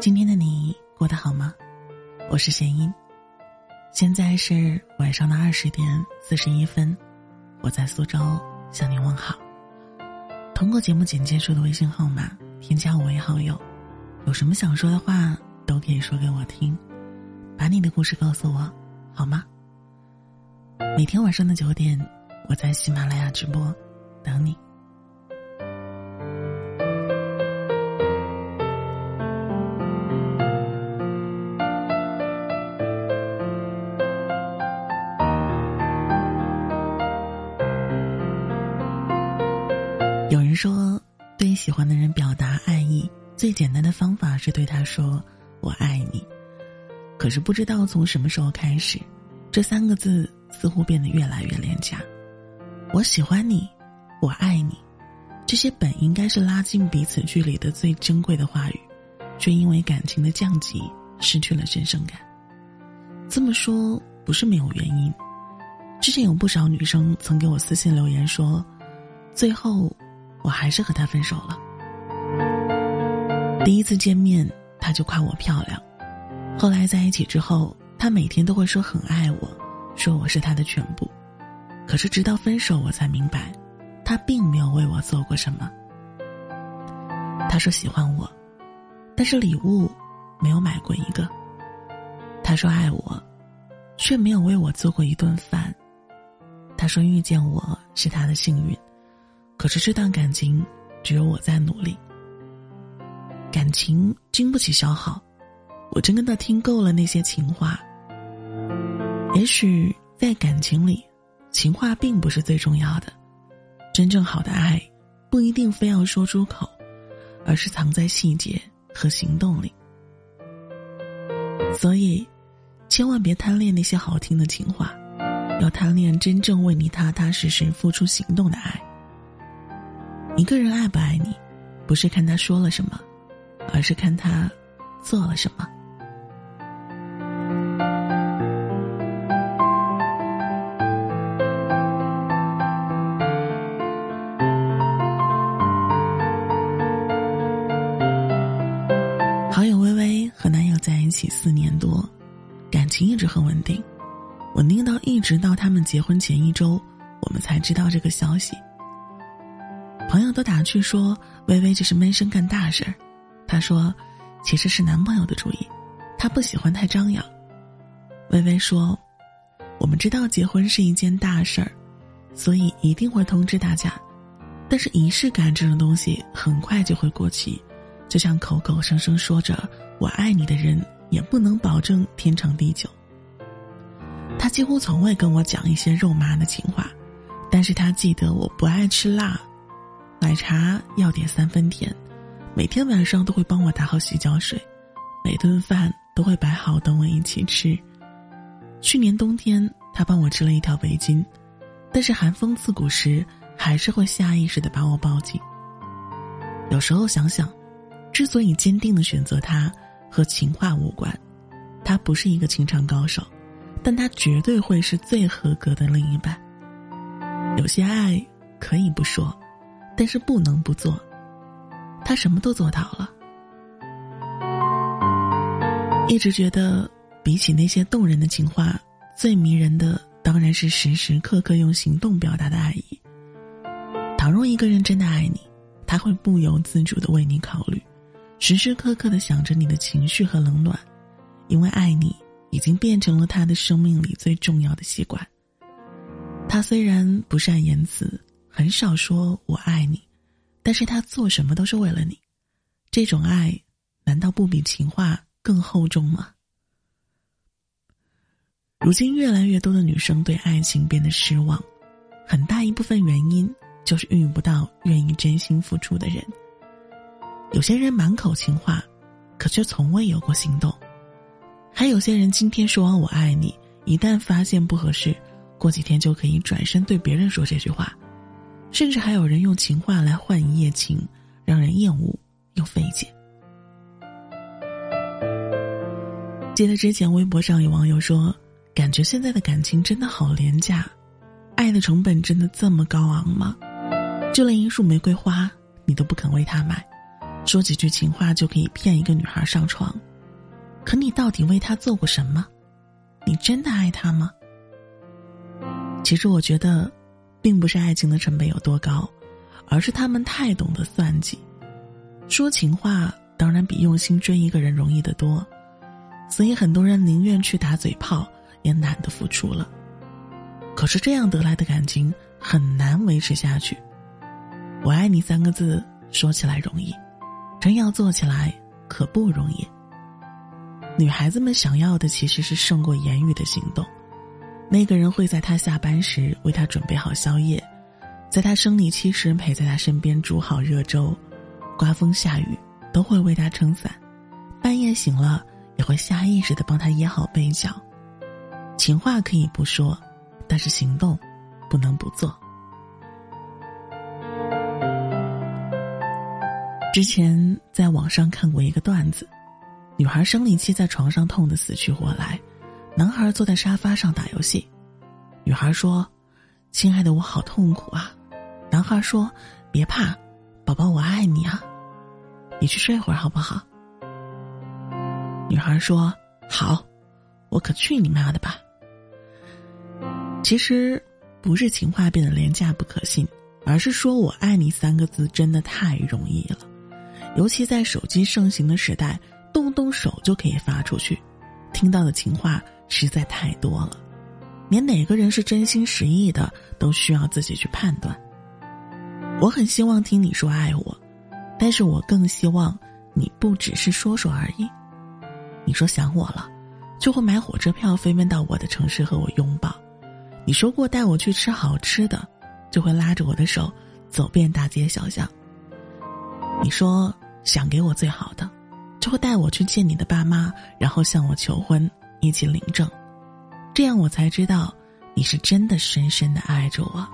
今天的你过得好吗？我是贤音，现在是晚上的二十点四十一分，我在苏州向你问好。通过节目简介处的微信号码添加我为好友，有什么想说的话都可以说给我听，把你的故事告诉我，好吗？每天晚上的九点，我在喜马拉雅直播，等你。有人说，对喜欢的人表达爱意，最简单的方法是对他说“我爱你”。可是不知道从什么时候开始，这三个字似乎变得越来越廉价。我喜欢你，我爱你，这些本应该是拉近彼此距离的最珍贵的话语，却因为感情的降级失去了神圣感。这么说不是没有原因。之前有不少女生曾给我私信留言说，最后。我还是和他分手了。第一次见面，他就夸我漂亮；后来在一起之后，他每天都会说很爱我，说我是他的全部。可是直到分手，我才明白，他并没有为我做过什么。他说喜欢我，但是礼物没有买过一个。他说爱我，却没有为我做过一顿饭。他说遇见我是他的幸运。可是这段感情，只有我在努力。感情经不起消耗，我真跟他听够了那些情话。也许在感情里，情话并不是最重要的，真正好的爱，不一定非要说出口，而是藏在细节和行动里。所以，千万别贪恋那些好听的情话，要贪恋真正为你踏踏实实付出行动的爱。一个人爱不爱你，不是看他说了什么，而是看他做了什么。好友微微和男友在一起四年多，感情一直很稳定，稳定到一直到他们结婚前一周，我们才知道这个消息。朋友都打趣说：“微微这是闷声干大事儿。”他说：“其实是男朋友的主意，他不喜欢太张扬。”微微说：“我们知道结婚是一件大事儿，所以一定会通知大家。但是仪式感这种东西很快就会过期，就像口口声声说着我爱你的人，也不能保证天长地久。”他几乎从未跟我讲一些肉麻的情话，但是他记得我不爱吃辣。奶茶要点三分甜，每天晚上都会帮我打好洗脚水，每顿饭都会摆好等我一起吃。去年冬天，他帮我织了一条围巾，但是寒风刺骨时，还是会下意识的把我抱紧。有时候想想，之所以坚定的选择他，和情话无关，他不是一个情场高手，但他绝对会是最合格的另一半。有些爱可以不说。但是不能不做，他什么都做到了。一直觉得，比起那些动人的情话，最迷人的当然是时时刻刻用行动表达的爱意。倘若一个人真的爱你，他会不由自主的为你考虑，时时刻刻的想着你的情绪和冷暖，因为爱你已经变成了他的生命里最重要的习惯。他虽然不善言辞。很少说我爱你，但是他做什么都是为了你，这种爱难道不比情话更厚重吗？如今越来越多的女生对爱情变得失望，很大一部分原因就是遇不到愿意真心付出的人。有些人满口情话，可却从未有过行动；还有些人今天说完我爱你，一旦发现不合适，过几天就可以转身对别人说这句话。甚至还有人用情话来换一夜情，让人厌恶又费解。记得之前微博上有网友说：“感觉现在的感情真的好廉价，爱的成本真的这么高昂吗？就连一束玫瑰花你都不肯为他买，说几句情话就可以骗一个女孩上床，可你到底为他做过什么？你真的爱她吗？其实我觉得，并不是爱情的成本有多高，而是他们太懂得算计。说情话当然比用心追一个人容易得多，所以很多人宁愿去打嘴炮，也懒得付出了。可是这样得来的感情很难维持下去。我爱你三个字说起来容易，真要做起来可不容易。女孩子们想要的其实是胜过言语的行动。那个人会在他下班时为他准备好宵夜，在他生理期时陪在他身边煮好热粥，刮风下雨都会为他撑伞，半夜醒了也会下意识的帮他掖好被角。情话可以不说，但是行动不能不做。之前在网上看过一个段子，女孩生理期在床上痛得死去活来。男孩坐在沙发上打游戏，女孩说：“亲爱的，我好痛苦啊。”男孩说：“别怕，宝宝，我爱你啊，你去睡会儿好不好？”女孩说：“好，我可去你妈的吧。”其实不是情话变得廉价不可信，而是说我爱你三个字真的太容易了，尤其在手机盛行的时代，动动手就可以发出去，听到的情话。实在太多了，连哪个人是真心实意的都需要自己去判断。我很希望听你说爱我，但是我更希望你不只是说说而已。你说想我了，就会买火车票飞奔到我的城市和我拥抱；你说过带我去吃好吃的，就会拉着我的手走遍大街小巷。你说想给我最好的，就会带我去见你的爸妈，然后向我求婚。一起领证，这样我才知道，你是真的深深的爱着我。